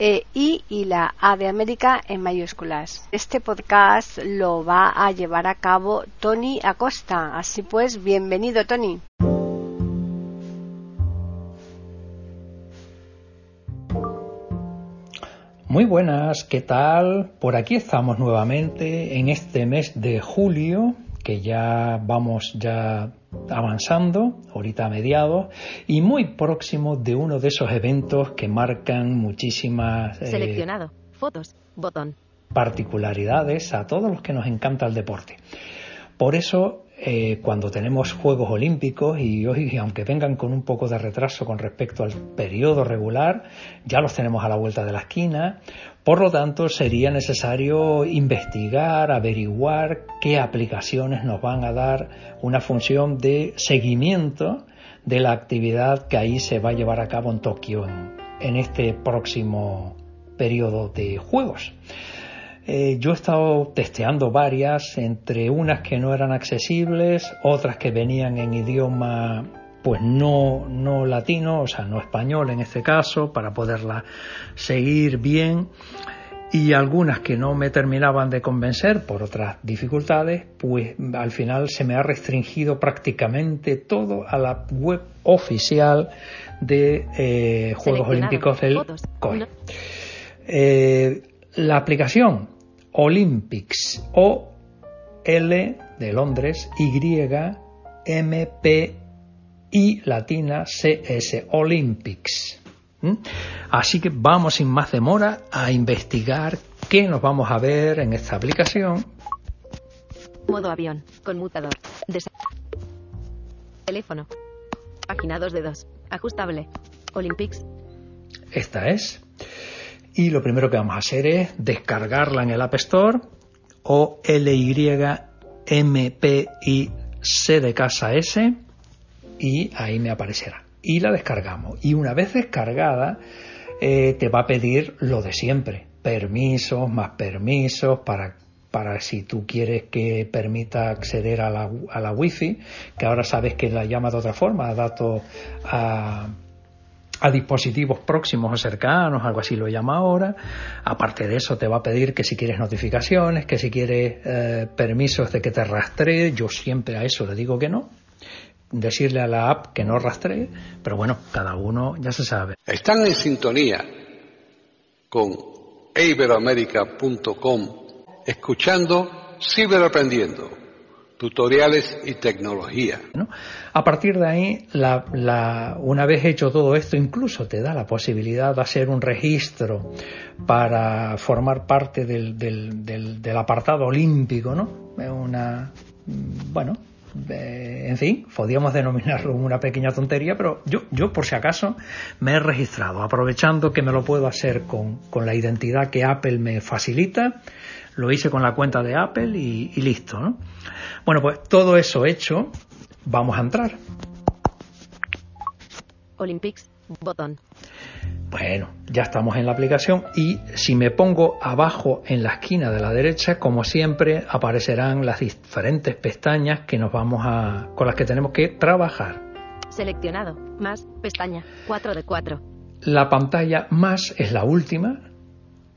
e I y la A de América en mayúsculas. Este podcast lo va a llevar a cabo Tony Acosta. Así pues, bienvenido Tony. Muy buenas, ¿qué tal? Por aquí estamos nuevamente en este mes de julio, que ya vamos ya avanzando, ahorita a mediados, y muy próximo de uno de esos eventos que marcan muchísimas... Eh, Seleccionado. Fotos. Botón. Particularidades a todos los que nos encanta el deporte. Por eso, eh, cuando tenemos Juegos Olímpicos, y hoy, aunque vengan con un poco de retraso con respecto al periodo regular, ya los tenemos a la vuelta de la esquina, por lo tanto, sería necesario investigar, averiguar qué aplicaciones nos van a dar una función de seguimiento de la actividad que ahí se va a llevar a cabo en Tokio en, este próximo periodo de juegos. Eh, yo he estado testeando varias, entre unas que no eran accesibles, otras que venían en idioma pues no, no latino, o sea, no español en este caso, para poderla seguir bien. Y algunas que no me terminaban de convencer por otras dificultades, pues al final se me ha restringido prácticamente todo a la web oficial de eh, Juegos Olímpicos del COI. Eh, la aplicación Olympics o L de Londres Y M P y latina CS Olympics. ¿Mm? Así que vamos sin más demora a investigar qué nos vamos a ver en esta aplicación. Modo avión, conmutador, teléfono, página 2 de 2, ajustable, Olympics. Esta es. Y lo primero que vamos a hacer es descargarla en el App Store o L Y M P I C de casa S y ahí me aparecerá. Y la descargamos. Y una vez descargada, eh, te va a pedir lo de siempre. Permisos, más permisos para para si tú quieres que permita acceder a la, a la wifi, que ahora sabes que la llama de otra forma, a datos a, a dispositivos próximos o cercanos, algo así lo llama ahora. Aparte de eso, te va a pedir que si quieres notificaciones, que si quieres eh, permisos de que te rastree, yo siempre a eso le digo que no decirle a la app que no rastree, pero bueno, cada uno ya se sabe. Están en sintonía con iberoamerica.com, escuchando Ciberaprendiendo, tutoriales y tecnología. A partir de ahí, la, una vez hecho todo esto, incluso te da la posibilidad de hacer un registro para formar parte del, del, del, del apartado olímpico, ¿no? Una, bueno, en fin, podríamos denominarlo una pequeña tontería, pero yo, yo por si acaso me he registrado, aprovechando que me lo puedo hacer con, con la identidad que Apple me facilita, lo hice con la cuenta de Apple y, y listo, ¿no? Bueno, pues todo eso hecho, vamos a entrar. Olympics, botón. Bueno, ya estamos en la aplicación y si me pongo abajo en la esquina de la derecha, como siempre, aparecerán las diferentes pestañas que nos vamos a, con las que tenemos que trabajar. Seleccionado, más, pestaña, 4 de 4. La pantalla más es la última.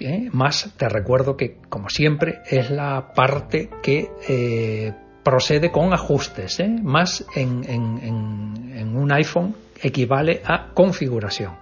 ¿Eh? Más, te recuerdo que, como siempre, es la parte que eh, procede con ajustes. ¿eh? Más en, en un iPhone equivale a configuración.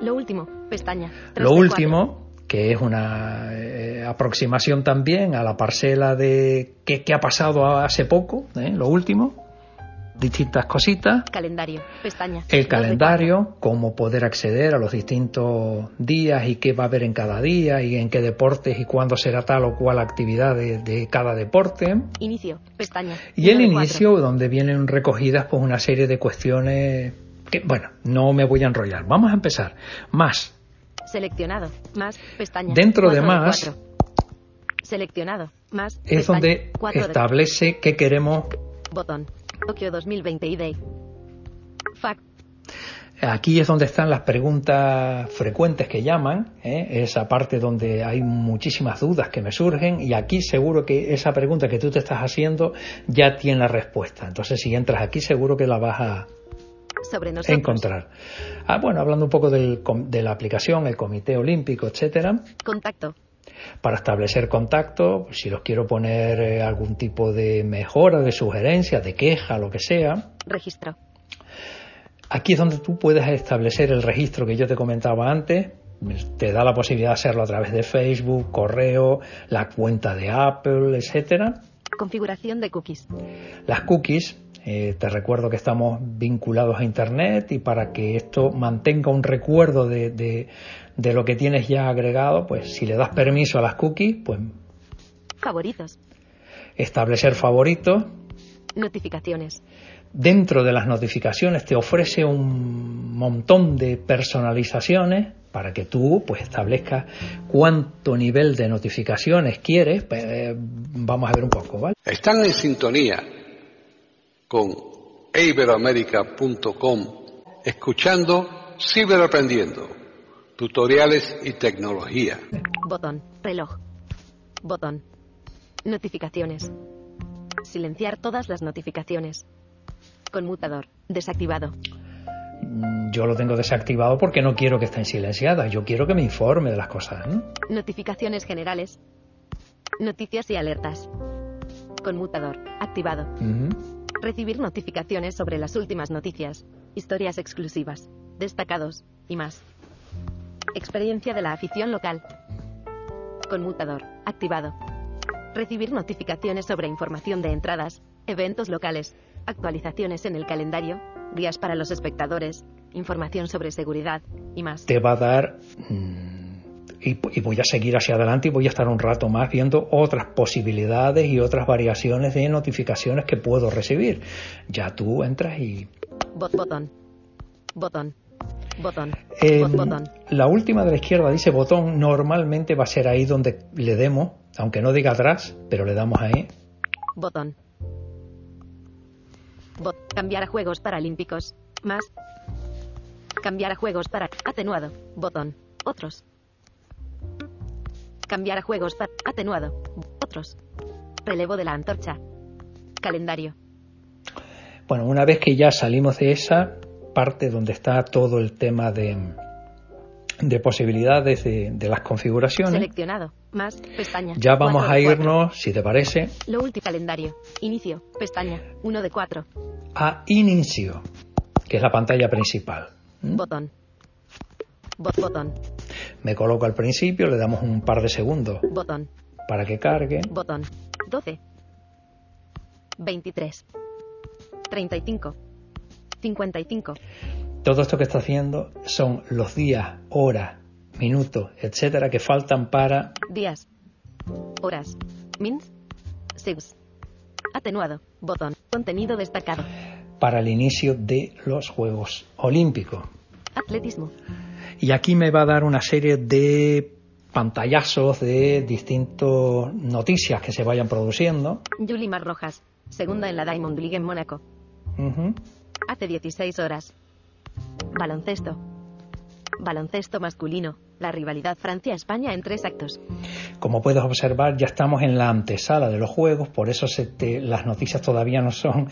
Lo último, pestaña. Lo último, que es una eh, aproximación también a la parcela de qué, ha pasado hace poco, ¿eh? lo último. Distintas cositas. Calendario. Pestaña. El calendario, cómo poder acceder a los distintos días y qué va a haber en cada día y en qué deportes y cuándo será tal o cual actividad de, de cada deporte. Inicio. Pestaña. Y el cuatro. inicio, donde vienen recogidas pues una serie de cuestiones que, bueno, no me voy a enrollar. Vamos a empezar. Más. Seleccionado. Más. Pestaña. Dentro de más-. Seleccionado. Más. Es pestaña. donde establece qué queremos. Botón. Tokio 2020 ID. Fact. Aquí es donde están las preguntas frecuentes que llaman, ¿eh? esa parte donde hay muchísimas dudas que me surgen y aquí seguro que esa pregunta que tú te estás haciendo ya tiene la respuesta. Entonces si entras aquí seguro que la vas a, Sobre nosotros. encontrar. Ah, bueno, hablando un poco del de la aplicación, el Comité Olímpico, etcétera, Contacto. Para establecer contacto, si los quiero poner eh, algún tipo de mejora, de sugerencia, de queja, lo que sea. Registro. Aquí es donde tú puedes establecer el registro que yo te comentaba antes. Te da la posibilidad de hacerlo a través de Facebook, correo, la cuenta de Apple, etcétera. Configuración de cookies. Las cookies, eh, te recuerdo que estamos vinculados a Internet y para que esto mantenga un recuerdo de, de- de lo que tienes ya agregado, pues si le das permiso a las cookies, pues Favoritos. establecer favoritos. Notificaciones. Dentro de las notificaciones te ofrece un montón de personalizaciones para que tú pues establezcas cuánto nivel de notificaciones quieres. Pues, eh, vamos a ver un poco, ¿vale? Están en sintonía con iberoamérica.com escuchando Ciberaprendiendo, tutoriales y tecnología. Botón. Reloj. Botón. Notificaciones. Silenciar todas las notificaciones. Conmutador. Desactivado. Mm, Yo lo tengo desactivado porque no quiero que estén silenciadas. Yo quiero que me informe de las cosas. ¿no? Notificaciones generales. Noticias y alertas. Conmutador. Activado. Recibir notificaciones sobre las últimas noticias, historias exclusivas, destacados y más. Experiencia de la afición local. Conmutador. Activado. Recibir notificaciones sobre información de entradas, eventos locales, actualizaciones en el calendario, guías para los espectadores, información sobre seguridad y más. Te va a dar... mm, y, y voy a seguir hacia adelante y voy a estar un rato más viendo otras posibilidades y otras variaciones de notificaciones que puedo recibir. Ya tú entras y Bot botón. Botón. Botón. Eh, Bot botón. La última de la izquierda dice botón, normalmente va a ser ahí donde le demos, aunque no diga atrás, pero le damos ahí. Botón. Bot. Cambiar a Juegos Paralímpicos. Más. Cambiar a Juegos para. Atenuado. Botón. Otros. Cambiar a Juegos para. Atenuado. Otros. Relevo de la antorcha. Calendario. Bueno, una vez que ya salimos de esa parte donde está todo el tema de, de posibilidades de, de las configuraciones, Seleccionado. Más. Pestaña. ya vamos a irnos, si te parece, Lo último. Calendario. Inicio. Pestaña. 1 de 4. a inicio, que es la pantalla principal. ¿Mm? Botón. Bot botón. Me coloco al principio, le damos un par de segundos Botón. para que cargue. Botón. 12. 23. 35. 55. Todo esto que está haciendo son los días, horas, minutos, etcétera, que faltan para Días. Horas. Mins. Seus. Atenuado. Botón. Contenido destacado. para el inicio de los Juegos Olímpicos. Atletismo. Y aquí me va a dar una serie de pantallazos de distintas noticias que se vayan produciendo. Yulimar Rojas. Segunda en la Diamond League en Mónaco. Hace 16 horas. Baloncesto. Baloncesto masculino. La rivalidad Francia-España en tres actos. Como puedes observar, ya estamos en la antesala de los Juegos, por eso se te- las noticias todavía no son,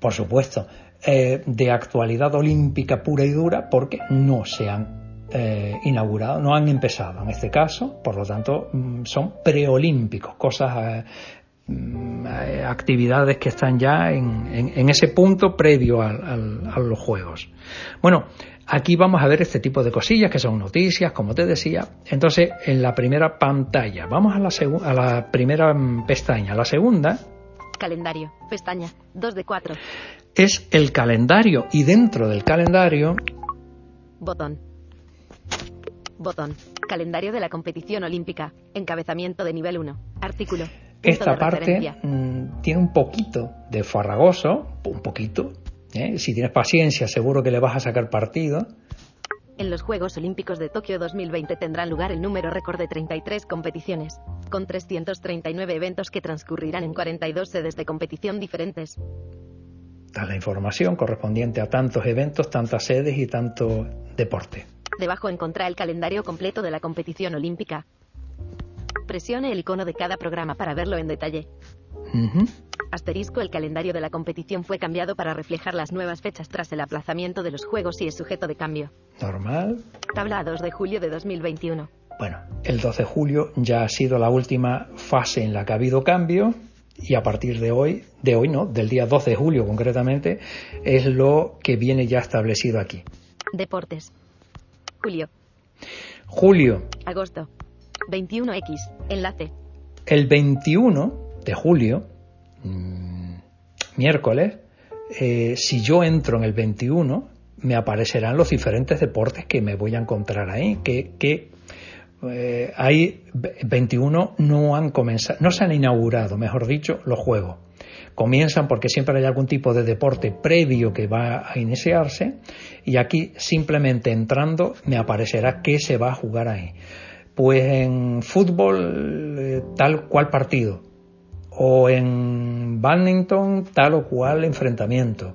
por supuesto, eh, de actualidad olímpica pura y dura, porque no se han eh, inaugurado, no han empezado en este caso, por lo tanto, mm, son preolímpicos, cosas, eh, mm, eh, actividades que están ya en, en- en ese punto previo al- al- a los Juegos. Bueno, aquí vamos a ver este tipo de cosillas que son noticias, como te decía. Entonces, en la primera pantalla, vamos a la, a la primera mm, pestaña. La segunda, Calendario. Pestaña. 2 de 4. es el calendario y dentro del calendario Botón. Botón. Calendario de la competición olímpica. Encabezamiento de nivel 1. Artículo. Esta parte mm, tiene un poquito de farragoso, un poquito. ¿eh? Si tienes paciencia, seguro que le vas a sacar partido. En los Juegos Olímpicos de Tokio 2020 tendrán lugar el número récord de 33 competiciones, con 339 eventos que transcurrirán en 42 sedes de competición diferentes. Da la información correspondiente a tantos eventos, tantas sedes y tanto deporte. Debajo encontrará el calendario completo de la competición olímpica. Presione el icono de cada programa para verlo en detalle. Asterisco el calendario de la competición fue cambiado para reflejar las nuevas fechas tras el aplazamiento de los Juegos y es sujeto de cambio. Normal. Tabla a 2 de julio de 2021. Bueno, el 12 de julio ya ha sido la última fase en la que ha habido cambio y a partir de hoy, de hoy no, del día 12 de julio concretamente, es lo que viene ya establecido aquí. Deportes. Julio. Julio, Agosto. 21X. Enlace. el 21 de julio, mm, miércoles, eh, si yo entro en el 21, me aparecerán los diferentes deportes que me voy a encontrar ahí, que, que eh, hay ve- 21 no han comenzado, no se han inaugurado, mejor dicho, los juegos. Comienzan porque siempre hay algún tipo de deporte previo que va a iniciarse y aquí simplemente entrando me aparecerá qué se va a jugar ahí. Pues en fútbol eh, tal cual partido o en badminton tal o cual enfrentamiento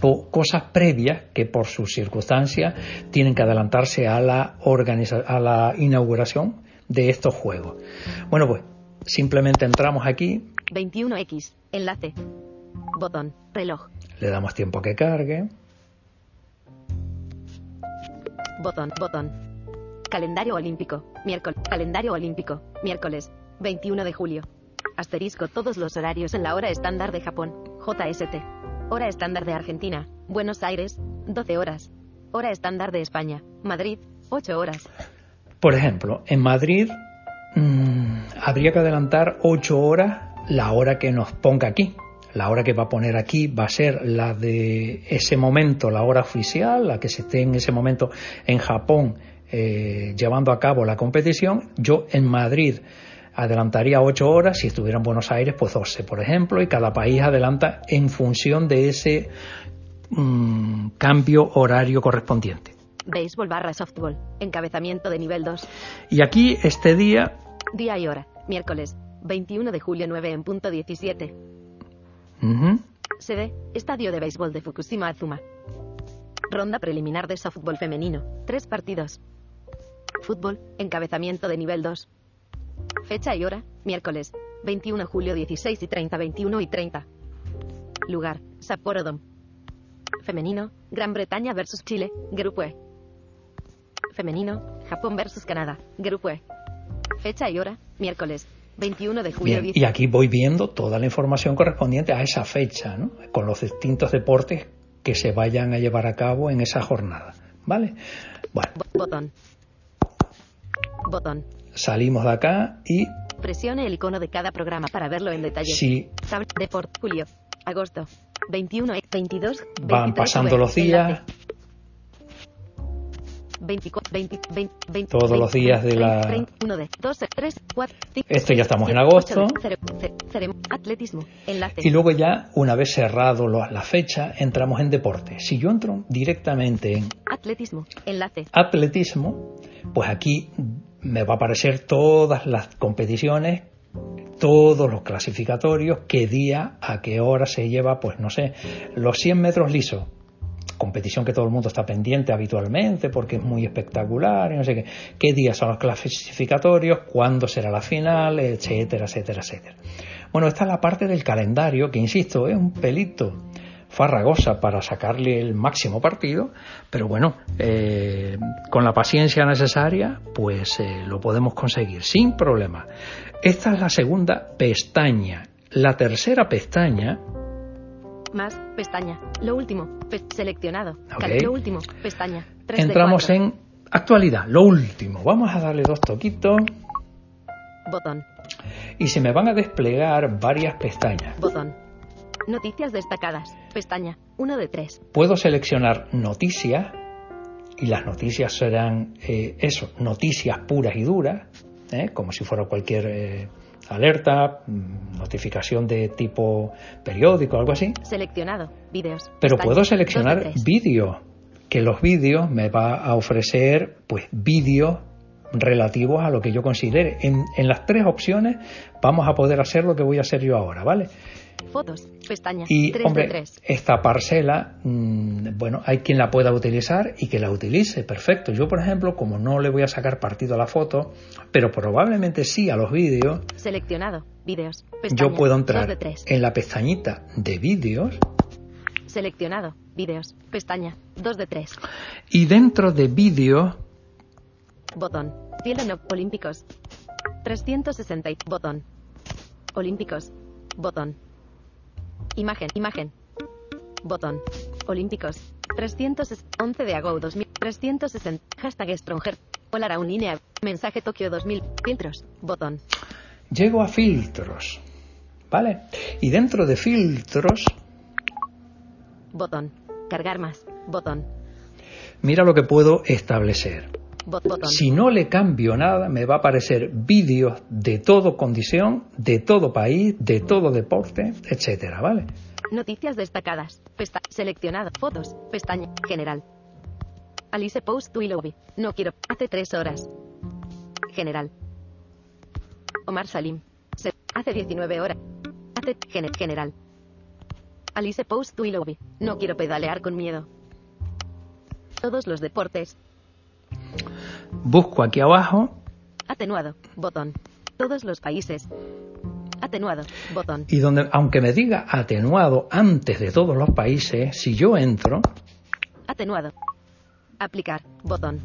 o cosas previas que por sus circunstancias tienen que adelantarse a la, a la inauguración de estos juegos. Bueno, pues simplemente entramos aquí, 21X. Enlace. Botón. Reloj. le damos tiempo a que cargue, Botón. Botón. Calendario olímpico. Miércoles. Calendario olímpico. Miércoles. 21 de julio. Asterisco todos los horarios en la hora estándar de Japón. JST. Hora estándar de Argentina. Buenos Aires. 12 horas. Hora estándar de España. Madrid. 8 horas. Por ejemplo, en Madrid mm, habría que adelantar 8 horas la hora que nos ponga aquí. La hora que va a poner aquí va a ser la de ese momento, la hora oficial, la que se esté en ese momento en Japón eh, llevando a cabo la competición. Yo en Madrid adelantaría 8 horas, si estuviera en Buenos Aires, pues 12, por ejemplo, y cada país adelanta en función de ese mm, cambio horario correspondiente. Béisbol barra softball. Encabezamiento de nivel 2. Y aquí este día Día y hora. Miércoles. 21 de julio 9 en punto 17. Ujú. Sede, Estadio de Béisbol de Fukushima Azuma. Ronda preliminar de softball femenino. Tres partidos. Fútbol, encabezamiento de nivel 2. Fecha y hora, miércoles. 21 de julio 16 y 30, 21 y 30. Lugar, Sapporo Dome. Femenino, Gran Bretaña versus Chile, Grupo E. Femenino, Japón versus Canadá, Grupo E. Fecha y hora, miércoles. 21 de julio Bien, 10. y aquí voy viendo toda la información correspondiente a esa fecha, ¿no? con los distintos deportes que se vayan a llevar a cabo en esa jornada. ¿Vale? Bueno, Bo- Botón. Botón. salimos de acá y Presione el icono de cada programa para verlo en detalle. si Tab- Deport, julio, agosto, 21, 22, 23, van pasando los días, 24, 20, 20, 20, Todos los días de la- 1 de 2, 3, 4, 5, Esto ya estamos en agosto. atletismo, y luego ya, una vez cerrado la fecha, entramos en deporte. Si yo entro directamente en Atletismo, enlace. atletismo, pues aquí me va a aparecer todas las competiciones, todos los clasificatorios, qué día, a qué hora se lleva, pues no sé, los 100 metros lisos, competición que todo el mundo está pendiente habitualmente porque es muy espectacular y no sé qué, qué días son los clasificatorios, cuándo será la final, etcétera, etcétera, etcétera. Bueno, esta es la parte del calendario que, insisto, es un pelito farragosa para sacarle el máximo partido, pero bueno, eh, con la paciencia necesaria, pues eh, lo podemos conseguir sin problema. Esta es la segunda pestaña. La tercera pestaña, Más, pestaña. Lo último, seleccionado. Lo último, pestaña. Tres entramos en actualidad, lo último. Vamos a darle dos toquitos Botón, y se me van a desplegar varias pestañas. botón, Noticias destacadas. Pestaña. 1 de 3. Puedo seleccionar noticias y las noticias serán eh, eso, noticias puras y duras, ¿eh? como si fuera cualquier eh, alerta, notificación de tipo periódico, algo así. Seleccionado. Vídeos. Pero puedo seleccionar tres. vídeos, que los vídeos me va a ofrecer pues vídeos relativos a lo que yo considere. En, en las tres opciones vamos a poder hacer lo que voy a hacer yo ahora, ¿vale? Fotos. Pestaña. Y 3 de hombre, 3. esta parcela, mm, bueno, hay quien la pueda utilizar y que la utilice, perfecto. Yo, por ejemplo, como no le voy a sacar partido a la foto, pero probablemente sí a los vídeos, Seleccionado. Vídeos. Pestaña. yo puedo 2 entrar de 3. en la pestañita de vídeos Seleccionado. Vídeos. Pestaña. 2 de 3. y dentro de vídeos Botón. Cielo no. Olímpicos. 360. y- Botón. Olímpicos. Botón. Imagen. Imagen. Botón. Olímpicos. 311 de agosto 2000. 360. Hashtag Stronger. Hola un línea. Mensaje Tokio 2000. Filtros. Botón. llego a filtros, ¿vale? Y dentro de filtros, Botón. Cargar más. Botón. mira lo que puedo establecer. Si no le cambio nada, me va a aparecer vídeos de todo condición, de todo país, de todo deporte, etcétera, ¿vale? Noticias destacadas. Pesta seleccionado. Fotos. Pestaña. General. Alice Post Willoughby. No quiero. Hace tres horas. General. Omar Salim. Se- hace 19 horas. Hace. gene- general. Alice Post Willoughby. No quiero pedalear con miedo. Todos los deportes. Busco aquí abajo Atenuado. Botón. Todos los países. Atenuado. Botón. y donde, aunque me diga atenuado antes de todos los países, si yo entro, Atenuado. Aplicar. Botón.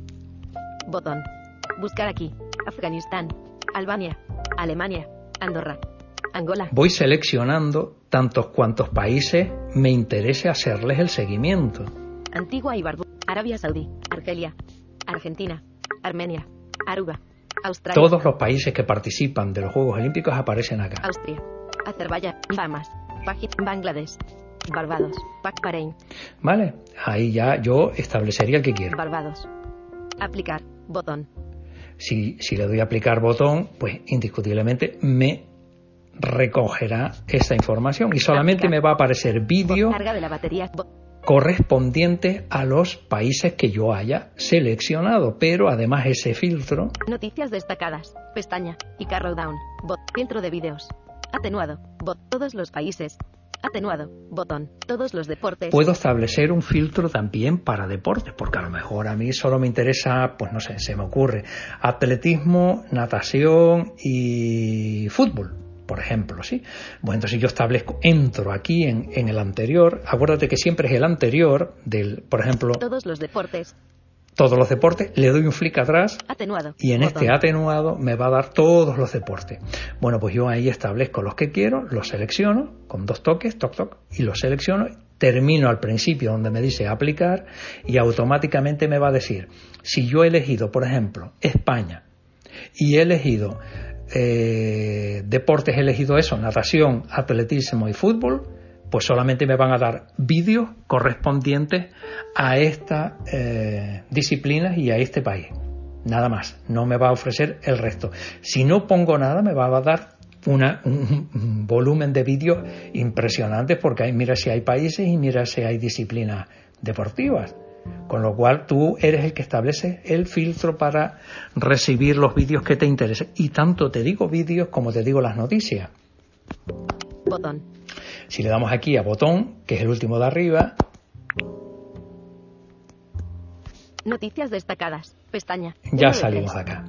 Botón. Buscar aquí. Afganistán. Albania. Alemania. Andorra. Angola. voy seleccionando tantos cuantos países me interese hacerles el seguimiento. Antigua y Barbu. Arabia Saudí. Argelia. Argentina. Armenia. Aruba. Australia. Todos los países que participan de los Juegos Olímpicos aparecen acá. Austria. Azerbaiyán. Bahamas. Bangladesh. Barbados. Bahrein. ¿Vale? Ahí ya yo establecería el que quiero. Barbados. Aplicar. Botón. Si, si le doy a aplicar botón, pues indiscutiblemente me recogerá esa información y solamente me va a aparecer vídeo Carga de la batería. Bo- correspondiente a los países que yo haya seleccionado, pero además ese filtro Noticias destacadas. Pestaña. Y Carrow Down. Bot. Filtro de vídeos. Atenuado. Bot. Todos los países. Atenuado. Botón. Todos los deportes. puedo establecer un filtro también para deportes, porque a lo mejor a mí solo me interesa, pues no sé, se me ocurre, atletismo, natación y fútbol, por ejemplo, ¿sí? Bueno, entonces yo establezco, entro aquí en, en el anterior, acuérdate que siempre es el anterior del, por ejemplo, Todos los deportes. todos los deportes, le doy un flick atrás Atenuado. y en Botón. este atenuado me va a dar todos los deportes. Bueno, pues yo ahí establezco los que quiero, los selecciono con dos toques, toc toc, y los selecciono, termino al principio donde me dice aplicar y automáticamente me va a decir, si yo he elegido, por ejemplo, España y he elegido eh, deportes, he elegido eso, natación, atletismo y fútbol, pues solamente me van a dar vídeos correspondientes a estas eh, disciplinas y a este país. Nada más, no me va a ofrecer el resto. Si no pongo nada, me va a dar una, un, volumen de vídeos impresionantes porque mira si hay países y mira si hay disciplinas deportivas. Con lo cual tú eres el que establece el filtro para recibir los vídeos que te interesen. Y tanto te digo vídeos como te digo las noticias. Botón. Si le damos aquí a botón, que es el último de arriba, Noticias destacadas. Pestaña. ya salimos de acá.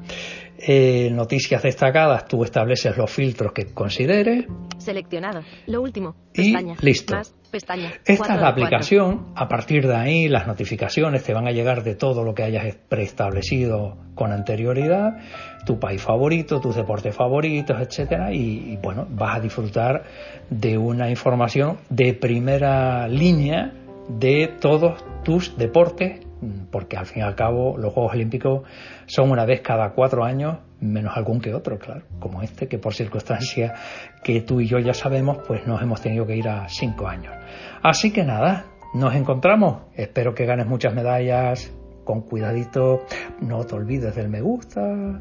Eh, noticias destacadas, tú estableces los filtros que consideres. Seleccionado. Lo último. Y Pestaña. listo. Más. Pestaña. Esta Cuatro es la cuatro. aplicación, a partir de ahí las notificaciones te van a llegar de todo lo que hayas preestablecido con anterioridad, tu país favorito, tus deportes favoritos, etcétera, y, y, bueno, vas a disfrutar de una información de primera línea de todos tus deportes, porque al fin y al cabo los Juegos Olímpicos son una vez cada cuatro años menos algún que otro, claro, como este, que por circunstancias que tú y yo ya sabemos, pues nos hemos tenido que ir a cinco años. Así que nada, nos encontramos. Espero que ganes muchas medallas. Con cuidadito, no te olvides del me gusta,